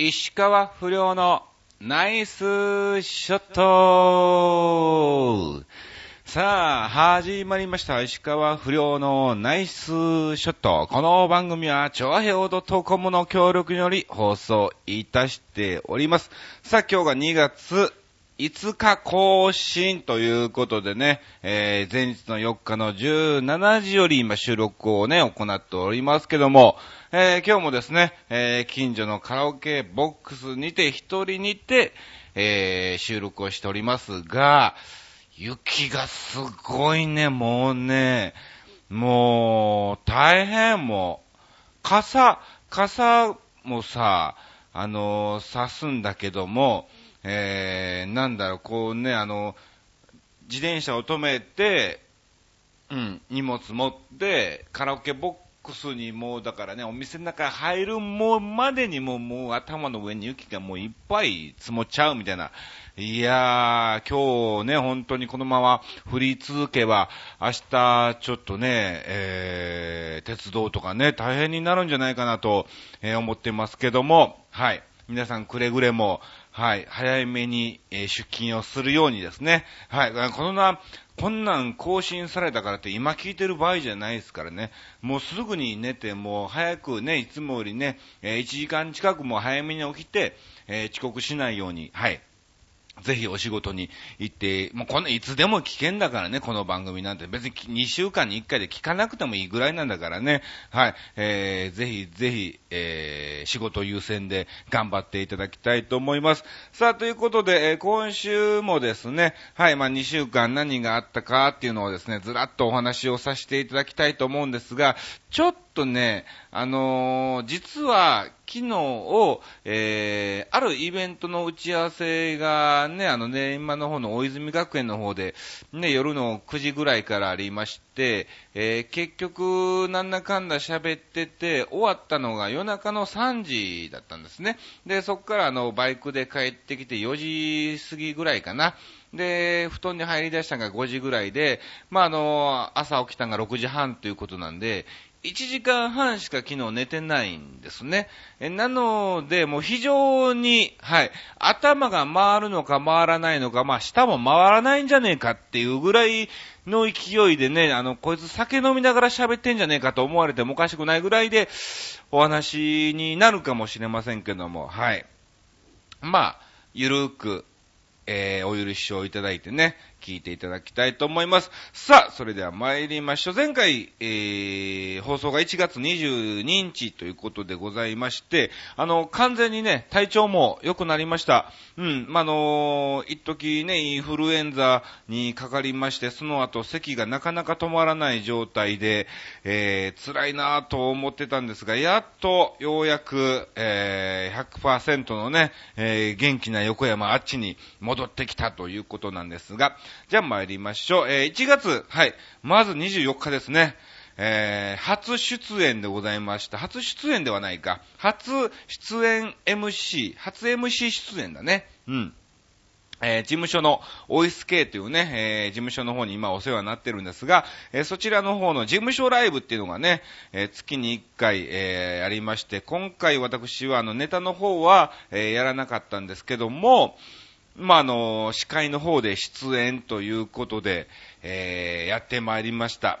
石川不良のナイスショットさあ、始まりました。石川不良のナイスショット。この番組は、超平洋 .com の協力により放送いたしております。さあ、今日が2月5日更新ということでね、えー、前日の4日の17時より今収録をね、行っておりますけども、えー、今日もですね、えー、近所のカラオケボックスにて一人にて、えー、収録をしておりますが、雪がすごいね、もうね、もう、大変もう、傘、傘もさ、あのー、刺すんだけども、えー、なんだろう、こうね、あの、自転車を止めて、うん、荷物持って、カラオケボッククスにもう、だからね、お店の中入るもうまでにももう頭の上に雪がもういっぱい積もっちゃうみたいな。いやー、今日ね、本当にこのまま降り続けば、明日ちょっとね、えー、鉄道とかね、大変になるんじゃないかなと、えー、思ってますけども、はい。皆さんくれぐれも、はい、早めに、えー、出勤をするようにですね。はい、このな、こんなん更新されたからって今聞いてる場合じゃないですからね。もうすぐに寝て、もう早くね、いつもよりね、えー、1時間近くも早めに起きて、えー、遅刻しないように、はい、ぜひお仕事に行って、もうこの、いつでも危険だからね、この番組なんて。別に2週間に1回で聞かなくてもいいぐらいなんだからね。はい。えー、ぜひぜひ、えー、仕事優先で頑張っていただきたいと思います。さあ、ということで、えー、今週もですね、はい、まあ2週間何があったかっていうのをですね、ずらっとお話をさせていただきたいと思うんですが、ちょっとね、あのー、実は、昨日を、えー、あるイベントの打ち合わせがね、あのね、今の方の大泉学園の方で、ね、夜の9時ぐらいからありまして、えー、結局、なんだかんだ喋ってて、終わったのが夜中の3時だったんですね。で、そこからあの、バイクで帰ってきて4時過ぎぐらいかな。で、布団に入り出したのが5時ぐらいで、まあ、あの、朝起きたのが6時半ということなんで、1時間半しか昨日寝てないんですね。えなので、もう非常に、はい、頭が回るのか回らないのか、まあ舌も回らないんじゃねえかっていうぐらいの勢いでね、あの、こいつ酒飲みながら喋ってんじゃねえかと思われてもおかしくないぐらいでお話になるかもしれませんけども、はい。まあ、ゆるく、えー、お許しをいただいてね、聞いていただきたいと思います。さあ、それでは参りましょう。前回、えー、放送が1月22日ということでございまして、あの、完全にね、体調も良くなりました。うん、まあ、の一時ね、インフルエンザにかかりまして、その後、咳がなかなか止まらない状態で、えー、辛いなぁと思ってたんですが、やっと、ようやく、えー、100%のね、えー、元気な横山あっちに戻ってきたということなんですが、じゃあ参りましょう。えー、1月、はい。まず24日ですね。えー、初出演でございました。初出演ではないか。初出演 MC。初 MC 出演だね。うん。えー、事務所のオイスケというね、えー、事務所の方に今お世話になってるんですが、えー、そちらの方の事務所ライブっていうのがね、え月に1回、えありまして、今回私はあのネタの方は、えやらなかったんですけども、まあ、あの、司会の方で出演ということで、えー、やってまいりました。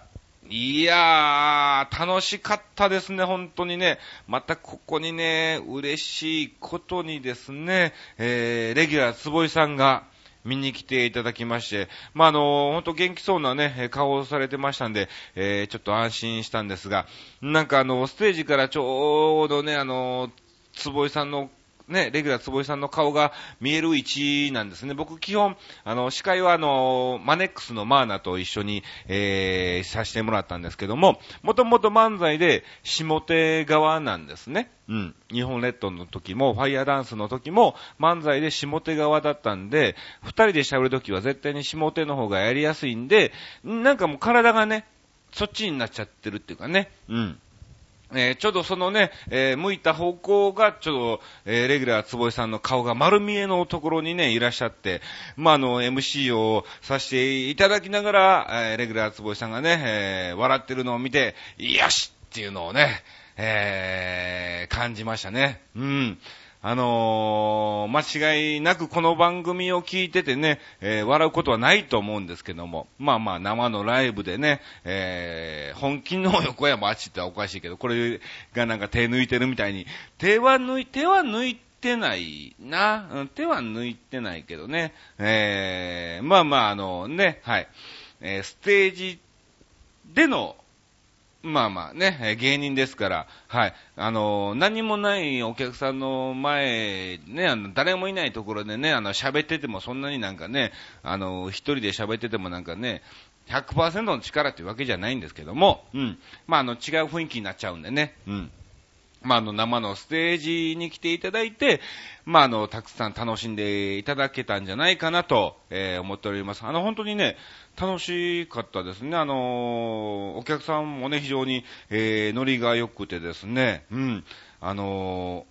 いやー、楽しかったですね、本当にね。またここにね、嬉しいことにですね、えー、レギュラー坪井さんが、見に来ていただきまして、まあ、あの、ほんと元気そうなね、顔をされてましたんで、えー、ちょっと安心したんですが、なんかあの、ステージからちょうどね、あの、坪井さんのね、レギュラー坪井さんの顔が見える位置なんですね。僕基本、あの、司会はあの、マネックスのマーナと一緒に、えー、させてもらったんですけども、もともと漫才で下手側なんですね。うん。日本列島の時も、ファイヤーダンスの時も、漫才で下手側だったんで、二人で喋る時は絶対に下手の方がやりやすいんで、なんかもう体がね、そっちになっちゃってるっていうかね。うん。えー、ちょうどそのね、えー、向いた方向が、ちょうど、えー、レギュラー坪井さんの顔が丸見えのところにね、いらっしゃって、まあ、あの、MC をさせていただきながら、えレギュラー坪井さんがね、え笑ってるのを見て、よしっていうのをね、え感じましたね。うん。あのー、間違いなくこの番組を聞いててね、えー、笑うことはないと思うんですけども、まあまあ生のライブでね、えー、本気の横山あっちっておかしいけど、これがなんか手抜いてるみたいに、手は抜い、手は抜いてないな、手は抜いてないけどね、えー、まあまああのね、はい、えー、ステージでのまあまあね、芸人ですから、はい。あの、何もないお客さんの前、ね、あの、誰もいないところでね、あの、喋っててもそんなになんかね、あの、一人で喋っててもなんかね、100%の力っていうわけじゃないんですけども、うん。まあ、あの、違う雰囲気になっちゃうんでね、うん。まあ、あの、生のステージに来ていただいて、まあ、あの、たくさん楽しんでいただけたんじゃないかなと、えー、思っております。あの、本当にね、楽しかったですね。あのお客さんもね、非常に、えー、ノリが良くてですね、うん、あの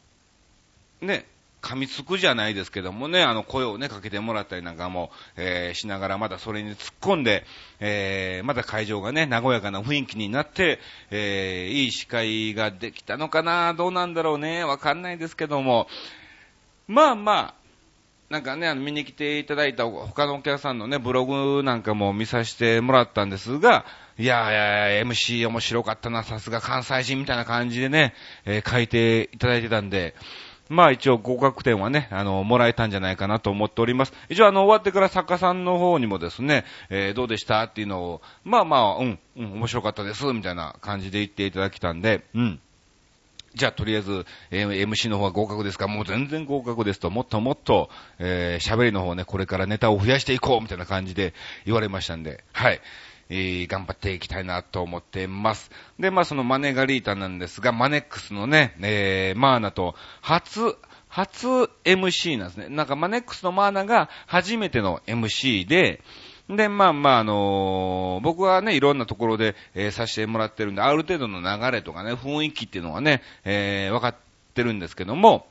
ね、噛みつくじゃないですけどもね、あの声をね、かけてもらったりなんかも、えー、しながらまだそれに突っ込んで、えー、また会場がね、和やかな雰囲気になって、えー、いい司会ができたのかな、どうなんだろうね、わかんないですけども、まあまあ、なんかね、あの、見に来ていただいた他のお客さんのね、ブログなんかも見させてもらったんですが、いやいや MC 面白かったな、さすが関西人みたいな感じでね、えー、書いていただいてたんで、まあ一応合格点はね、あの、もらえたんじゃないかなと思っております。一応あの、終わってから作家さんの方にもですね、えー、どうでしたっていうのを、まあまあ、うん、うん、面白かったです、みたいな感じで言っていただきたんで、うん。じゃあとりあえず、え、MC の方は合格ですか？もう全然合格ですと、もっともっと、えー、喋りの方ね、これからネタを増やしていこうみたいな感じで言われましたんで、はい。えー、頑張っていきたいなと思ってます。で、まあそのマネガリータなんですが、マネックスのね、えー、マーナと初、初 MC なんですね。なんかマネックスのマーナが初めての MC で、で、まあまあ、あのー、僕はね、いろんなところで、えー、させてもらってるんで、ある程度の流れとかね、雰囲気っていうのはね、えー、分かってるんですけども、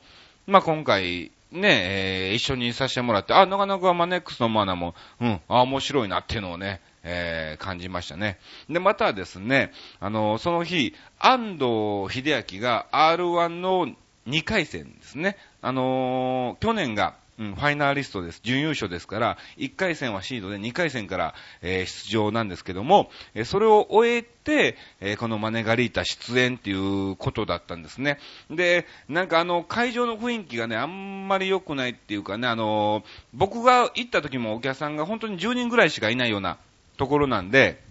まあ今回、ね、えー、一緒にさせてもらって、あ、なかなかマネックスのマーナも、うん、あ、面白いなっていうのをね、えー、感じましたね。で、またですね、あの、その日、安藤秀明が R1 の2回戦ですね。あの、去年がうん、ファイナリストです。準優勝ですから、1回戦はシードで2回戦から、えー、出場なんですけども、えー、それを終えて、えー、このマネガリータ出演っていうことだったんですね。で、なんかあの、会場の雰囲気がね、あんまり良くないっていうかね、あの僕が行った時もお客さんが本当に10人ぐらいしかいないようなところなんで、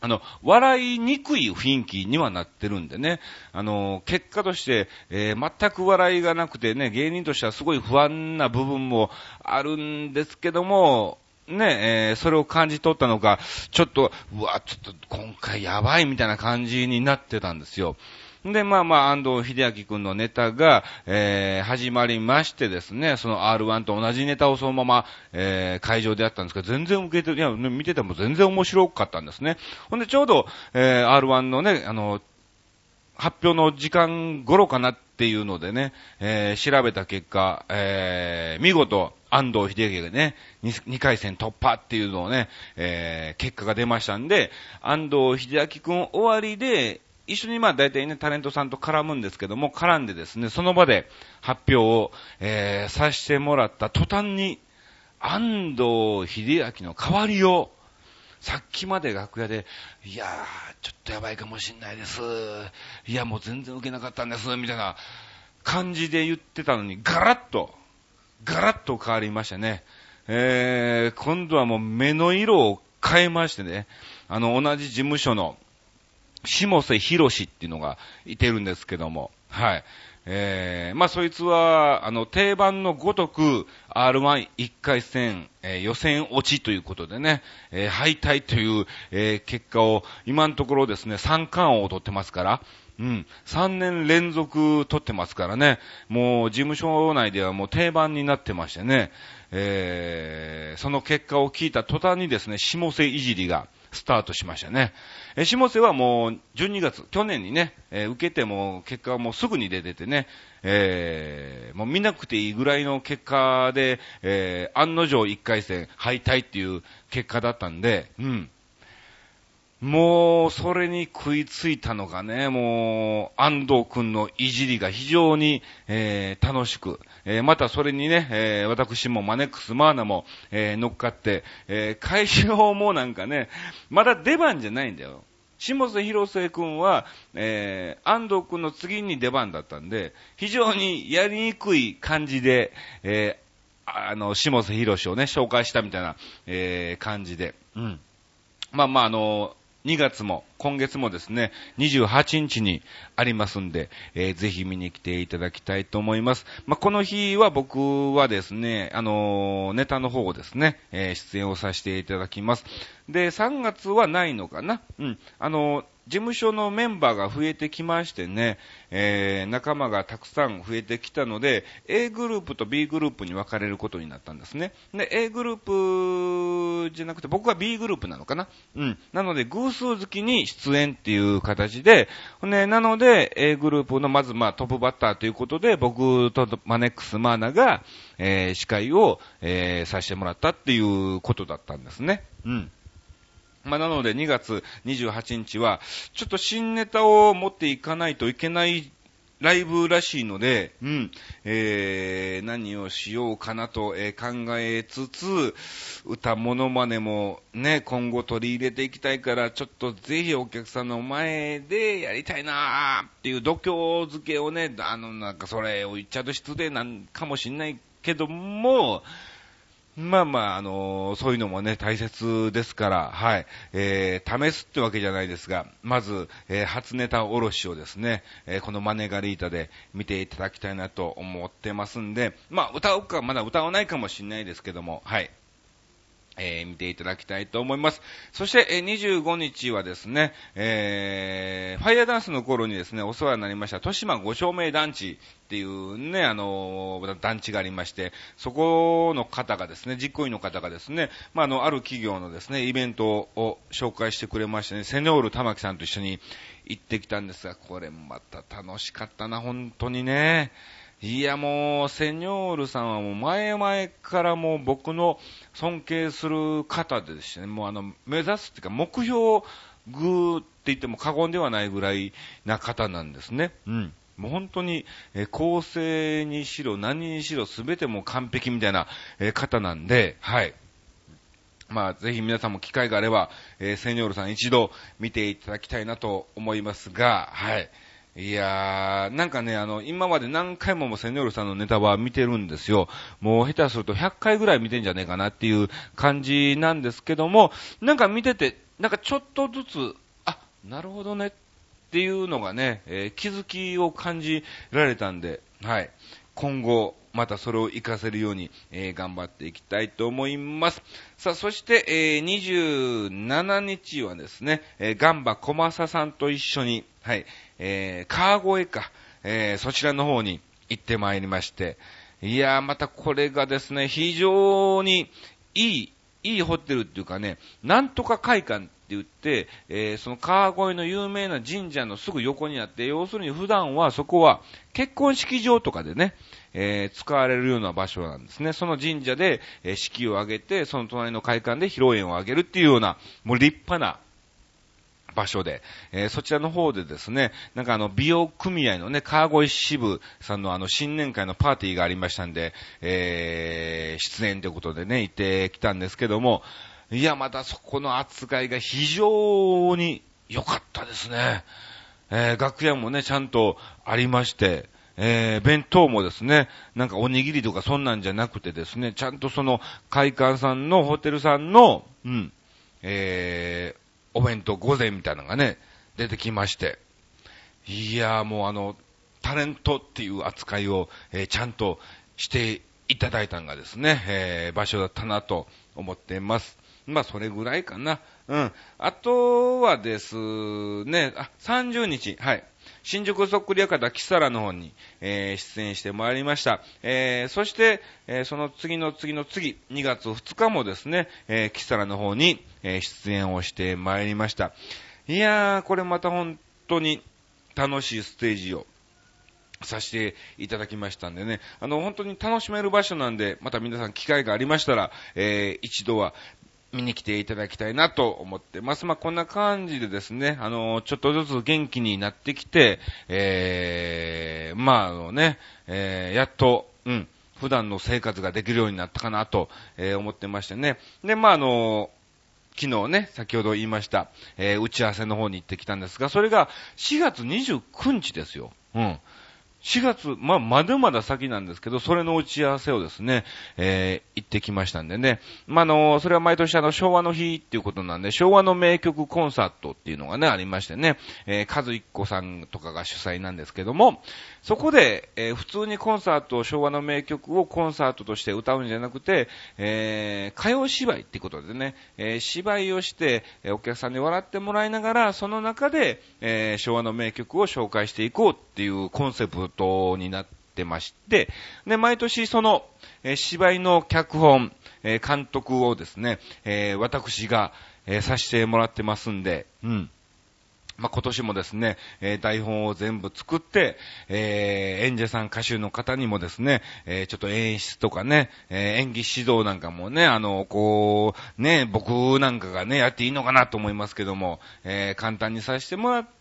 あの、笑いにくい雰囲気にはなってるんでね、あの、結果として、えー、全く笑いがなくてね、芸人としてはすごい不安な部分もあるんですけども、ね、えー、それを感じ取ったのか、ちょっと、うわ、ちょっと今回やばいみたいな感じになってたんですよ。で、まあまあ、安藤秀明くんのネタが、えー、始まりましてですね、その R1 と同じネタをそのまま、えー、会場でやったんですけど、全然受けて、いや、見てても全然面白かったんですね。ほんで、ちょうど、えー、R1 のね、あの、発表の時間頃かなっていうのでね、えー、調べた結果、えー、見事、安藤秀明がね2、回戦突破っていうのをね、えー、結果が出ましたんで、安藤秀明くん終わりで、一緒にまあ大体ね、タレントさんと絡むんですけども、絡んでですね、その場で発表を、えー、させてもらった途端に、安藤秀明の代わりを、さっきまで楽屋で、いやー、ちょっとやばいかもしんないです。いや、もう全然受けなかったんです、みたいな感じで言ってたのに、ガラッと、ガラッと変わりましたね。えー、今度はもう目の色を変えましてね、あの、同じ事務所の、下瀬博士っていうのがいてるんですけども、はい。えー、まあそいつは、あの、定番のごとく R11 回戦、えー、予選落ちということでね、えー、敗退という、え、結果を今のところですね、3冠王を取ってますから、うん。3年連続取ってますからね。もう事務所内ではもう定番になってましてね。えー、その結果を聞いた途端にですね、下瀬いじりがスタートしましたね。え下瀬はもう12月、去年にね、えー、受けても結果はもうすぐに出ててね、えー、もう見なくていいぐらいの結果で、えー、案の定1回戦敗退っていう結果だったんで、うん。もう、それに食いついたのがね、もう、安藤くんのいじりが非常に、えー、楽しく、えー、またそれにね、えー、私もマネックスマーナも、え乗っかって、え会場もなんかね、まだ出番じゃないんだよ。下瀬広瀬君は、えー、安藤君の次に出番だったんで、非常にやりにくい感じで、えー、あの、下瀬広瀬をね、紹介したみたいな、えー、感じで、うん。まあまあ、あの、2月も、今月もですね、28日にありますんで、えー、ぜひ見に来ていただきたいと思います。まあ、この日は僕はですね、あのー、ネタの方をですね、えー、出演をさせていただきます。で、3月はないのかな？うん。あのー事務所のメンバーが増えてきましてね、えー、仲間がたくさん増えてきたので、A グループと B グループに分かれることになったんですね。で、A グループじゃなくて、僕は B グループなのかなうん。なので、偶数月に出演っていう形で、ね、なので、A グループのまず、まあ、トップバッターということで、僕とマネックスマーナが、えー、司会を、えー、させてもらったっていうことだったんですね。うん。まあ、なので2月28日は、ちょっと新ネタを持っていかないといけないライブらしいので、うん、えー、何をしようかなと、えー、考えつつ、歌モノマネもね、今後取り入れていきたいから、ちょっとぜひお客さんの前でやりたいなーっていう度胸付けをね、あの、なんかそれを言っちゃうと失礼なんかもしんないけども、まあまあ、あのー、そういうのもね、大切ですから、はい。えー、試すってわけじゃないですが、まず、えー、初ネタおろしをですね、えー、このマネガリータで見ていただきたいなと思ってますんで、まあ、歌うか、まだ歌わないかもしれないですけども、はい。えー、見ていただきたいと思います。そして、えー、25日はですね、えー、ファイヤーダンスの頃にですね、お世話になりました、豊島五照明団地っていうね、あのー、団地がありまして、そこの方がですね、実行委員の方がですね、まあ、あの、ある企業のですね、イベントを紹介してくれましてね、セノール玉木さんと一緒に行ってきたんですが、これまた楽しかったな、本当にね。いやもう、セニョールさんはもう前々からもう僕の尊敬する方でしてね、もうあの、目指すっていうか目標グーって言っても過言ではないぐらいな方なんですね。うん。もう本当に、え構成にしろ何にしろ全ても完璧みたいな、え方なんで、はい。まあ、ぜひ皆さんも機会があれば、えー、セニョールさん一度見ていただきたいなと思いますが、はい。いやー、なんかね、あの、今まで何回もセニョールさんのネタは見てるんですよ。もう下手すると100回ぐらい見てんじゃねえかなっていう感じなんですけども、なんか見てて、なんかちょっとずつ、あ、なるほどねっていうのがね、えー、気づきを感じられたんで、はい。今後、またそれを活かせるように、えー、頑張っていきたいと思います。さあ、そして、えー、27日はですね、えー、ガンバ小正さんと一緒に、はい、えー、川越か、えー、そちらの方に行ってまいりまして、いやー、またこれがですね、非常にいい、いいホテルっていうかね、なんとか会館っって言って、えー、その川越の有名な神社のすぐ横にあって、要するに普段はそこは結婚式場とかでね、えー、使われるような場所なんですね。その神社で、えー、式を挙げて、その隣の会館で披露宴を挙げるっていうような、もう立派な、場所で、えー、そちらの方でですね、なんかあの、美容組合のね、川越支部さんのあの、新年会のパーティーがありましたんで、えー、出演ということでね、行ってきたんですけども、いや、またそこの扱いが非常に良かったですね。えー、楽屋もね、ちゃんとありまして、えー、弁当もですね、なんかおにぎりとかそんなんじゃなくてですね、ちゃんとその会館さんのホテルさんの、うん、えー、お弁当午前みたいなのがね、出てきまして、いやーもうあの、タレントっていう扱いを、えー、ちゃんとしていただいたのがですね、えー、場所だったなと思っています。まあ、それぐらいかな。うん。あとはですね、あ、30日、はい。新宿そっくり館キサラの方に、えー、出演してまいりました。えー、そして、えー、その次の次の次、2月2日もですね、えー、キサラの方に、え、出演をしてまいりました。いやー、これまた本当に楽しいステージをさせていただきましたんでね、あの、本当に楽しめる場所なんで、また皆さん機会がありましたら、えー、一度は見に来ていただきたいなと思ってます。まあ、こんな感じでですね、あの、ちょっとずつ元気になってきて、えー、まあ、あのね、えー、やっと、うん、普段の生活ができるようになったかなと、えー、思ってましてね。で、まあ、あの、昨日ね、先ほど言いました、えー、打ち合わせの方に行ってきたんですが、それが4月29日ですよ。うん。4月、まあ、まだまだ先なんですけど、それの打ち合わせをですね、えー、行ってきましたんでね。まあ、の、それは毎年あの、昭和の日っていうことなんで、昭和の名曲コンサートっていうのがね、ありましてね、えー、和一子さんとかが主催なんですけども、そこで、えー、普通にコンサートを、昭和の名曲をコンサートとして歌うんじゃなくて、えー、歌謡芝居っていうことでね、えー、芝居をして、え、お客さんに笑ってもらいながら、その中で、え、昭和の名曲を紹介していこうっていうコンセプトになってまして、で、毎年その、えー、芝居の脚本、えー、監督をですね、えー、私が、えー、させてもらってますんで、うん。まあ、今年もですね、えー、台本を全部作って、えー、演者さん歌手の方にもですね、えー、ちょっと演出とかね、え演技指導なんかもね、あの、こう、ね、僕なんかがね、やっていいのかなと思いますけども、え簡単にさせてもらって、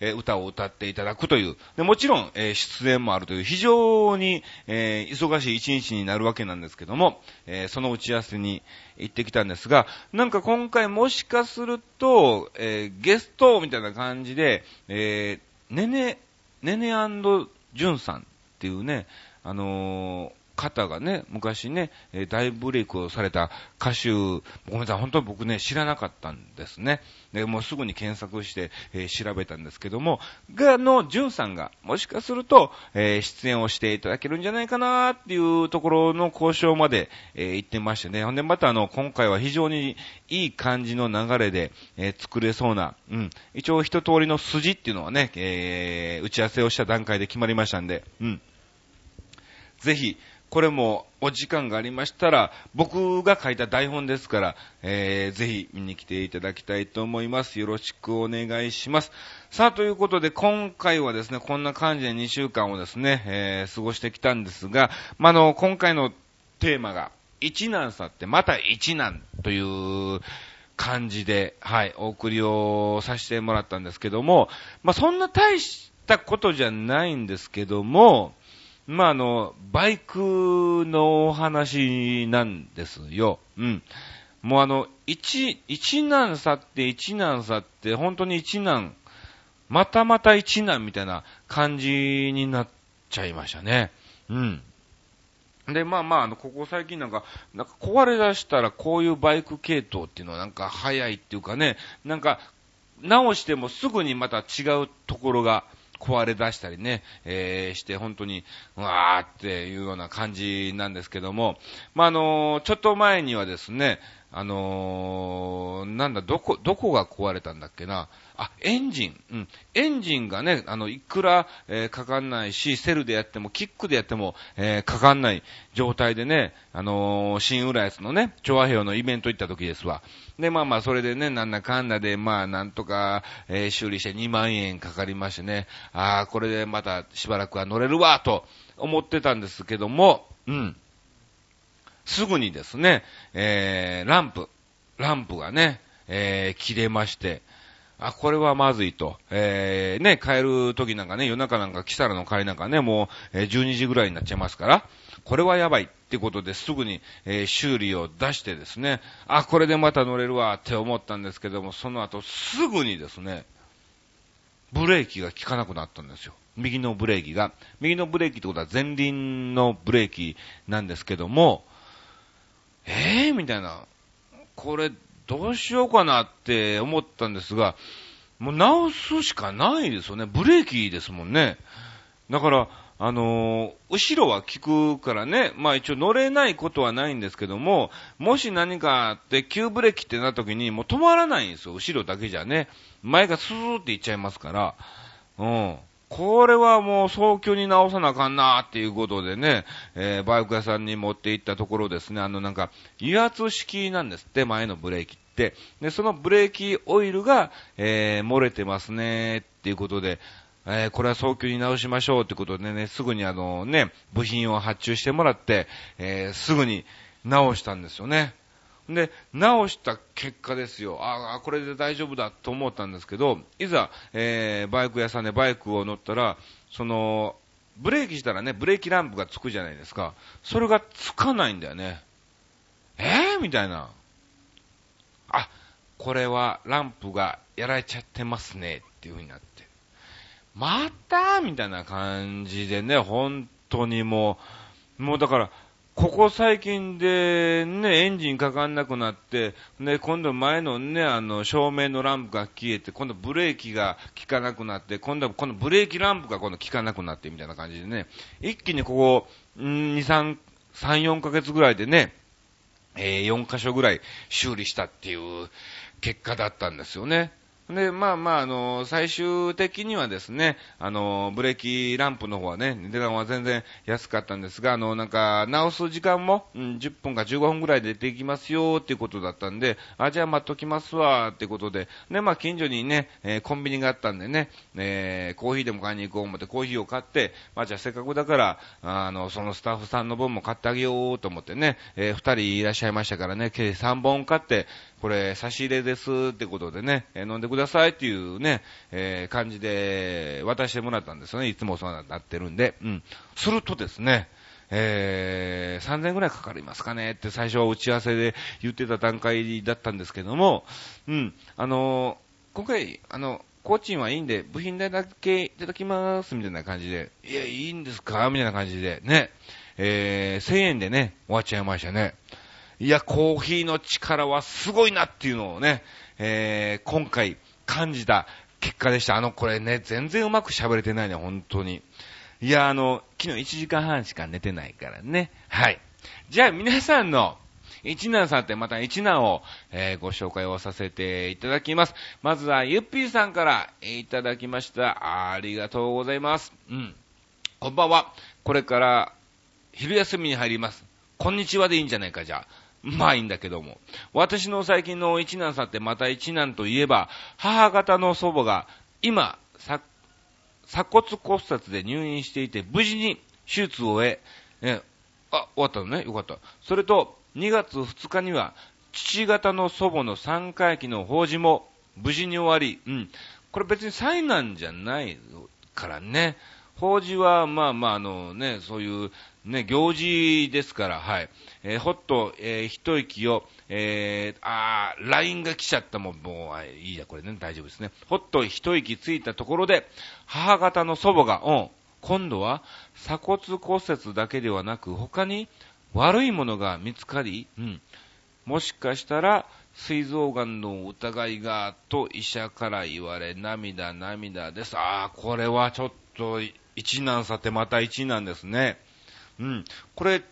え歌を歌っていただくという。でもちろん、え出演もあるという、非常に、え忙しい一日になるわけなんですけども、えその打ち合わせに行ってきたんですが、なんか今回もしかすると、えゲストみたいな感じで、えねね、ねねじゅんさんっていうね、あの方がね、昔ね、え大ブレイクをされた歌手、ごめんなさい、本当に僕ね、知らなかったんですね。で、もうすぐに検索して、えー、調べたんですけども、が、の、ジュンさんが、もしかすると、えー、出演をしていただけるんじゃないかなっていうところの交渉まで、えー、行ってましてね。ほんで、またあの、今回は非常にいい感じの流れで、え作れそうな、うん。一応一通りの筋っていうのはね、え打ち合わせをした段階で決まりましたんで、うん。ぜひ、これもお時間がありましたら、僕が書いた台本ですから、えー、ぜひ見に来ていただきたいと思います。よろしくお願いします。さあ、ということで、今回はですね、こんな感じで2週間をですね、えー、過ごしてきたんですが、まあ、の、今回のテーマが、一難去ってまた一難という感じで、はい、お送りをさせてもらったんですけども、まあ、そんな大したことじゃないんですけども、まあ、あの、バイクのお話なんですよ。うん。もうあの、一、一難去って一難去って、本当に一難、またまた一難みたいな感じになっちゃいましたね。うん。で、まあまあ、あの、ここ最近なんか、なんか壊れ出したらこういうバイク系統っていうのはなんか早いっていうかね、なんか、直してもすぐにまた違うところが、壊れ出したりね、えー、して本当に、うわーっていうような感じなんですけども、まあ、あの、ちょっと前にはですね、あの、なんだ、どこ、どこが壊れたんだっけな。あ、エンジン。うん。エンジンがね、あの、いくら、えー、かかんないし、セルでやっても、キックでやっても、えー、かかんない状態でね、あのー、新浦安のね、調和表のイベント行った時ですわ。で、まあまあ、それでね、なんだかんだで、まあ、なんとか、えー、修理して2万円かかりましてね、ああ、これでまたしばらくは乗れるわ、と思ってたんですけども、うん。すぐにですね、えー、ランプ、ランプがね、えー、切れまして、あ、これはまずいと。えー、ね、帰る時なんかね、夜中なんか来たらの帰りなんかね、もう、え、12時ぐらいになっちゃいますから、これはやばいってことですぐに、えー、修理を出してですね、あ、これでまた乗れるわって思ったんですけども、その後すぐにですね、ブレーキが効かなくなったんですよ。右のブレーキが。右のブレーキってことは前輪のブレーキなんですけども、ええー、みたいな。これ、どうしようかなって思ったんですが、もう直すしかないですよね。ブレーキですもんね。だから、あのー、後ろは効くからね、まあ一応乗れないことはないんですけども、もし何かあって急ブレーキってなった時にもう止まらないんですよ。後ろだけじゃね。前がスーっていっちゃいますから。うん。これはもう早急に直さなあかんなっていうことでね、えー、バイク屋さんに持って行ったところですね、あのなんか、油圧式なんですって、前のブレーキって。で、そのブレーキオイルが、えー、漏れてますねっていうことで、えー、これは早急に直しましょうってことでね、すぐにあのね、部品を発注してもらって、えー、すぐに直したんですよね。で、直した結果ですよ。ああ、これで大丈夫だと思ったんですけど、いざ、えー、バイク屋さんでバイクを乗ったら、その、ブレーキしたらね、ブレーキランプがつくじゃないですか。それがつかないんだよね。えー、みたいな。あ、これはランプがやられちゃってますね、っていう風になって。また？みたいな感じでね、本当にもう、もうだから、ここ最近でね、エンジンかかんなくなって、ね、今度前のね、あの、照明のランプが消えて、今度ブレーキが効かなくなって、今度はこのブレーキランプが今度効かなくなってみたいな感じでね、一気にここ、ん2、3、3、4ヶ月ぐらいでね、えー、4箇所ぐらい修理したっていう結果だったんですよね。で、まあまあ、あの、最終的にはですね、あの、ブレーキランプの方はね、値段は全然安かったんですが、あの、なんか、直す時間も、うん、10分か15分ぐらいでできますよっていうことだったんで、あ、じゃあ待っときますわってことで、で、まあ近所にね、えー、コンビニがあったんでね、えー、コーヒーでも買いに行こう思ってコーヒーを買って、まあじゃあせっかくだから、あの、そのスタッフさんの分も買ってあげようと思ってね、えー、2人いらっしゃいましたからね、計3本買って、これ差し入れですってことでね、えー、飲んでください。ださいっていうね、えー、感じで渡してもらったんですよね。いつもそうなってるんで。うん。するとですね、えー、3000円ぐらいかかりますかねって最初は打ち合わせで言ってた段階だったんですけども、うん、あのー、今回、あの、工賃はいいんで、部品代だけいただきます、みたいな感じで、いや、いいんですか？みたいな感じで、ね、えー、1000円でね、終わっちゃいましたね。いや、コーヒーの力はすごいなっていうのをね、えー、今回感じた結果でした。あの、これね、全然うまく喋れてないね、本当に。いや、あの、昨日1時間半しか寝てないからね。はい。じゃあ皆さんの一難さんってまた一難を、えー、ご紹介をさせていただきます。まずはゆっぴーさんからいただきました。ありがとうございます。うん。こんばんは。これから昼休みに入ります。こんにちはでいいんじゃないか、じゃあ。まあいいんだけども。私の最近の一男さんってまた一男といえば、母方の祖母が今、鎖骨骨折で入院していて、無事に手術を終え、ね、あ、終わったのね。よかった。それと、2月2日には、父方の祖母の3回忌の法事も無事に終わり、うん。これ別に災難じゃないからね。法事は、まあまあ、あのね、そういうね、行事ですから、はい。えー、ほっと、えー、一息を、えー、あー、LINE が来ちゃったもん、もう、いいや、これね、大丈夫ですね。ほっと一息ついたところで、母方の祖母が、うん、今度は、鎖骨骨折だけではなく、他に悪いものが見つかり、うん、もしかしたら、膵臓がんの疑いが、と医者から言われ、涙、涙です。ああ、これはちょっと、一難さてまた一難ですね。うん。これ、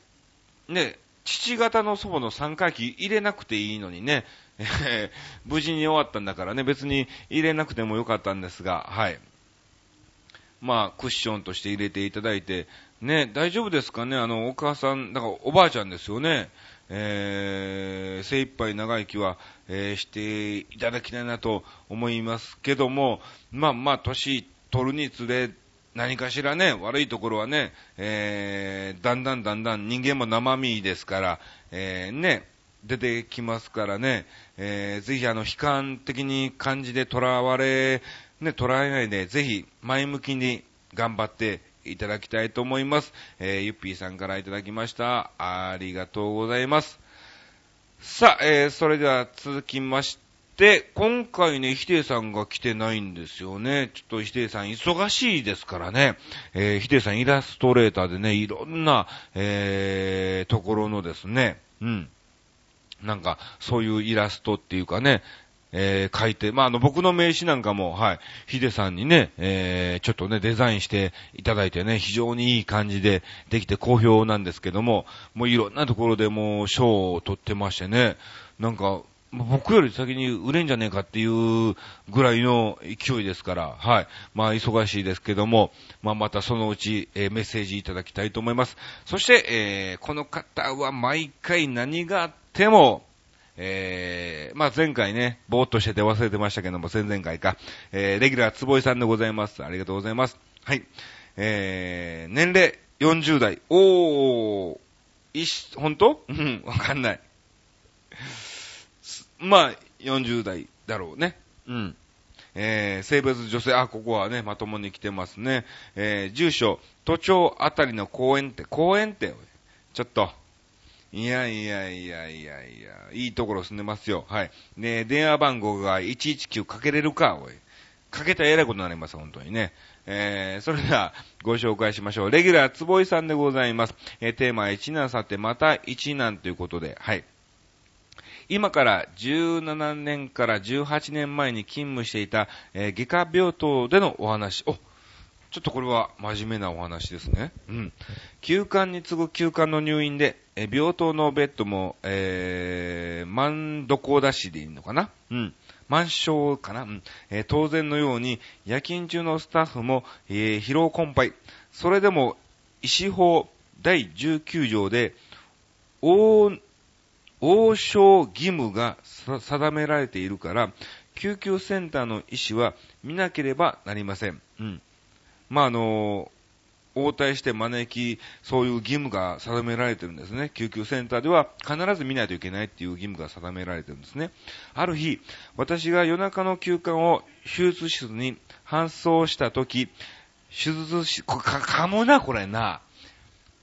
ね、父方の祖母の三回忌入れなくていいのにね、え 無事に終わったんだからね、別に入れなくてもよかったんですが、はい。まあ、クッションとして入れていただいて、ね、大丈夫ですかね？あの、お母さん、だからおばあちゃんですよね。えー、精一杯長生きは、えー、していただきたいなと思いますけども、まあまあ、年取るにつれ何かしらね、悪いところはね、えー、だんだんだんだん人間も生身ですから、えー、ね、出てきますからね、えー、ぜひあの、悲観的に感じで囚われ、ね、捉えないで、ぜひ前向きに頑張っていただきたいと思います。えー、ゆっぴーさんからいただきました。ありがとうございます。さあ、えー、それでは続きまして、で、今回ね、ヒデさんが来てないんですよね。ちょっとヒデさん忙しいですからね。えー、ヒデさんイラストレーターでね、いろんな、えー、ところのですね、うん。なんか、そういうイラストっていうかね、えー、書いて、まあ、あの、僕の名刺なんかも、はい、ヒデさんにね、えー、ちょっとね、デザインしていただいてね、非常にいい感じでできて好評なんですけども、もういろんなところでもう賞を取ってましてね、なんか、僕より先に売れんじゃねえかっていうぐらいの勢いですから、はい。まあ、忙しいですけども、まあ、またそのうち、えー、メッセージいただきたいと思います。そして、えー、この方は毎回何があっても、えー、まあ、前回ね、ぼーっとしてて忘れてましたけども、前々回か、えー、レギュラー坪井さんでございます。ありがとうございます。はい。えー、年齢40代。おー、いし、ほんとうん、わかんない。まあ、40代だろうね。うん。えー、性別女性、あ、ここはね、まともに来てますね。えー、住所、都庁あたりの公園って、公園って、ちょっと。いやいやいやいやいや、いいところ住んでますよ。はい。ね電話番号が119かけれるか、おい。かけたらえらいことになります、本当にね。えー、それでは、ご紹介しましょう。レギュラー、つぼいさんでございます。えー、テーマは一難さて、また一難ということで、はい。今から17年から18年前に勤務していた、えー、外科病棟でのお話。お、ちょっとこれは真面目なお話ですね。うん。休館に次ぐ休館の入院で、え、病棟のベッドも、えー、満どこ出しでいいのかなうん。満床かな、うんえー、当然のように夜勤中のスタッフも、えー、疲労困憊。それでも、医師法第19条で、大王将義務が定められているから、救急センターの医師は見なければなりません。うん。まあ、あの応対して招き、そういう義務が定められてるんですね。救急センターでは必ず見ないといけないっていう義務が定められてるんですね。ある日、私が夜中の休館を手術室に搬送したとき、手術室、か、かもな、これな。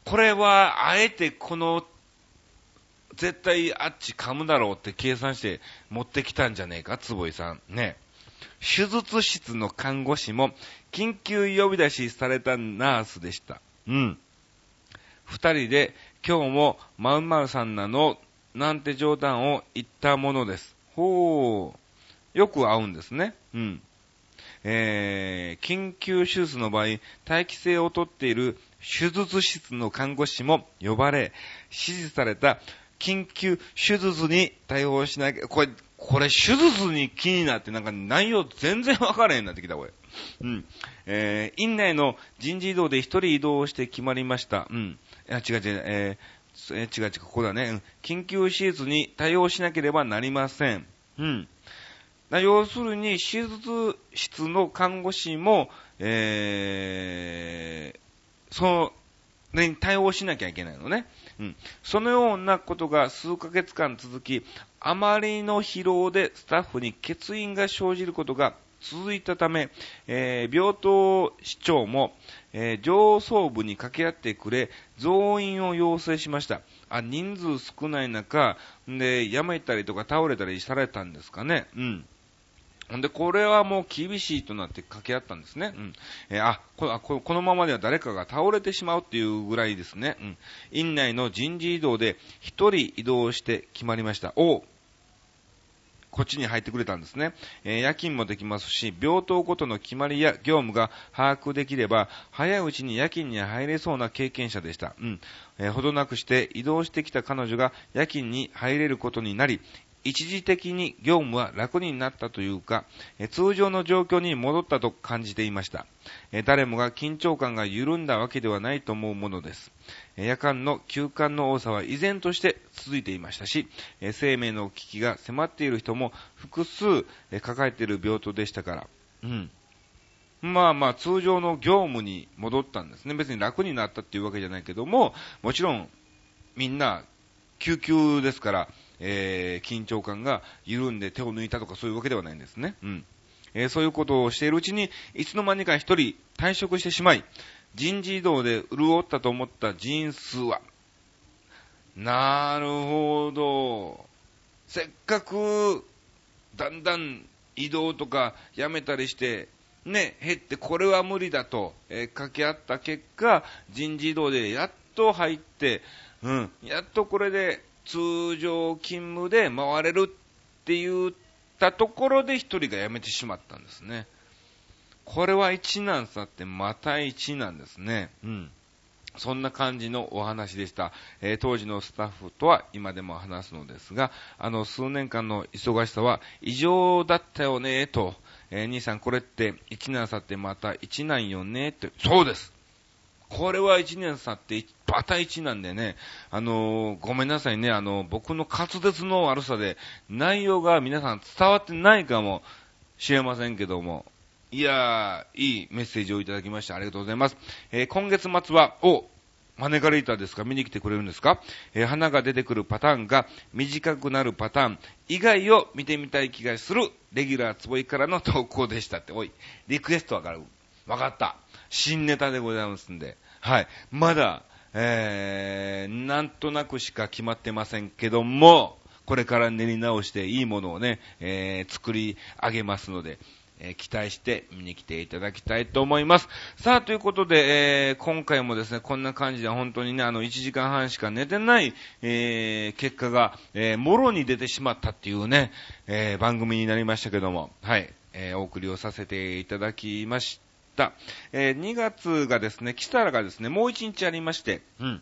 これは、あえてこの絶対あっち噛むだろうって計算して持ってきたんじゃねえか、坪井さん。ね。手術室の看護師も緊急呼び出しされたナースでした。うん。二人で今日もまんまるさんなのなんて冗談を言ったものです。ほう。よく合うんですね。うん。えー、緊急手術の場合、待機性をとっている手術室の看護師も呼ばれ、指示された緊急手術に対応しなきゃ、これ、これ手術に気になってなんか内容全然わからへんなってきた、これ。うん。えー、院内の人事異動で一人移動して決まりました。うん。いや、違う違う、えー、え、違う違う、ここだね。うん。緊急手術に対応しなければなりません。うん。要するに、手術室の看護師も、えー、それに対応しなきゃいけないのね。うん。そのようなことが数ヶ月間続き、あまりの疲労でスタッフに欠員が生じることが続いたため、えー、病棟市長も、えー、上層部に掛け合ってくれ、増員を要請しました。あ、人数少ない中、で、辞めたりとか倒れたりされたんですかね。うん。んで、これはもう厳しいとなって掛け合ったんですね。うん。えー、あこ、このままでは誰かが倒れてしまうっていうぐらいですね。うん。院内の人事異動で一人移動して決まりました。おこっちに入ってくれたんですね。えー、夜勤もできますし、病棟ごとの決まりや業務が把握できれば、早いうちに夜勤に入れそうな経験者でした。うん。えー、ほどなくして移動してきた彼女が夜勤に入れることになり、一時的に業務は楽になったというか、通常の状況に戻ったと感じていました。誰もが緊張感が緩んだわけではないと思うものです。夜間の休館の多さは依然として続いていましたし、生命の危機が迫っている人も複数抱えている病棟でしたから。うん。まあまあ通常の業務に戻ったんですね。別に楽になったっていうわけじゃないけども、もちろんみんな救急ですから、えー、緊張感が緩んで手を抜いたとかそういうわけではないんですね。うん。えー、そういうことをしているうちに、いつの間にか一人退職してしまい、人事異動で潤ったと思った人数は、なるほど。せっかく、だんだん移動とかやめたりして、ね、減ってこれは無理だと、えー、掛け合った結果、人事異動でやっと入って、うん、やっとこれで通常勤務で回れるって言ったところで一人が辞めてしまったんですね。これは一難さってまた一難ですね。うん。そんな感じのお話でした。えー、当時のスタッフとは今でも話すのですが、あの数年間の忙しさは異常だったよね、と。えー、兄さんこれって一難さってまた一難よね、って。そうですこれは一年経って、バタ一なんでね、あのー、ごめんなさいね、あのー、僕の滑舌の悪さで、内容が皆さん伝わってないかもしれませんけども、いやー、いいメッセージをいただきましてありがとうございます。えー、今月末は、お、招かれたですか？見に来てくれるんですか、えー、花が出てくるパターンが短くなるパターン以外を見てみたい気がするレギュラーつぼいからの投稿でしたって。おい、リクエストわかる？わかった。新ネタでございますんで。はい。まだ、えー、なんとなくしか決まってませんけども、これから練り直していいものをね、えー、作り上げますので、えー、期待して見に来ていただきたいと思います。さあ、ということで、えー、今回もですね、こんな感じで本当にね、あの、1時間半しか寝てない、えー、結果が、えー、もろに出てしまったっていうね、えー、番組になりましたけども、はい、えー、お送りをさせていただきました。えー、2月がですね、来たらがですね、もう1日ありまして、うん。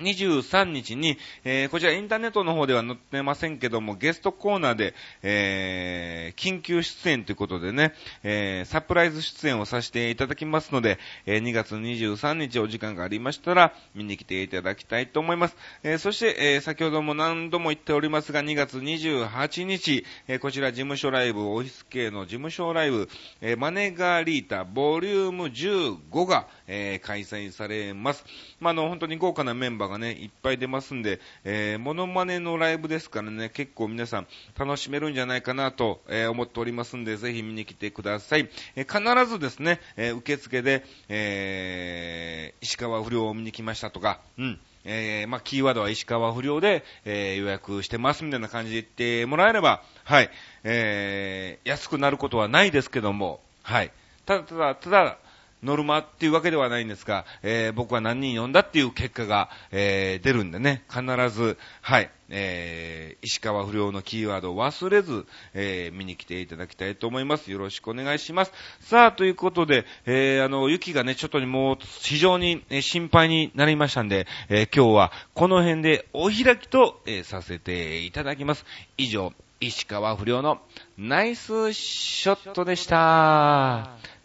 23日に、えー、こちらインターネットの方では載ってませんけども、ゲストコーナーで、えー、緊急出演ということでね、えー、サプライズ出演をさせていただきますので、えー、2月23日お時間がありましたら、見に来ていただきたいと思います。えー、そして、えー、先ほども何度も言っておりますが、2月28日、えー、こちら事務所ライブ、オフィス系の事務所ライブ、えー、マネガーリータボリューム15が、えー、開催されます。まあ、あの、本当に豪華なメンバーがね、いっぱい出ますんで、えー、モノマネのライブですからね、結構皆さん楽しめるんじゃないかなと、えー、思っておりますんで、ぜひ見に来てください。えー、必ずですね、え受付で、え石川不良を見に来ましたとか、うん。えー、まあ、キーワードは石川不良で、えー、予約してますみたいな感じで言ってもらえれば、はい、えー、安くなることはないですけども、はい。ただただ、ただ、ノルマっていうわけではないんですが、えー、僕は何人呼んだっていう結果が、えー、出るんでね、必ず、はい、えー、石川不良のキーワードを忘れず、えー、見に来ていただきたいと思います。よろしくお願いします。さあ、ということで、えー、あの、雪がね、ちょっともう非常に、心配になりましたんで、え、今日はこの辺でお開きと、え、させていただきます。以上、石川不良のナイスショットでした。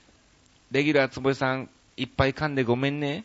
レギュラーつぼさん、いっぱい噛んでごめんね。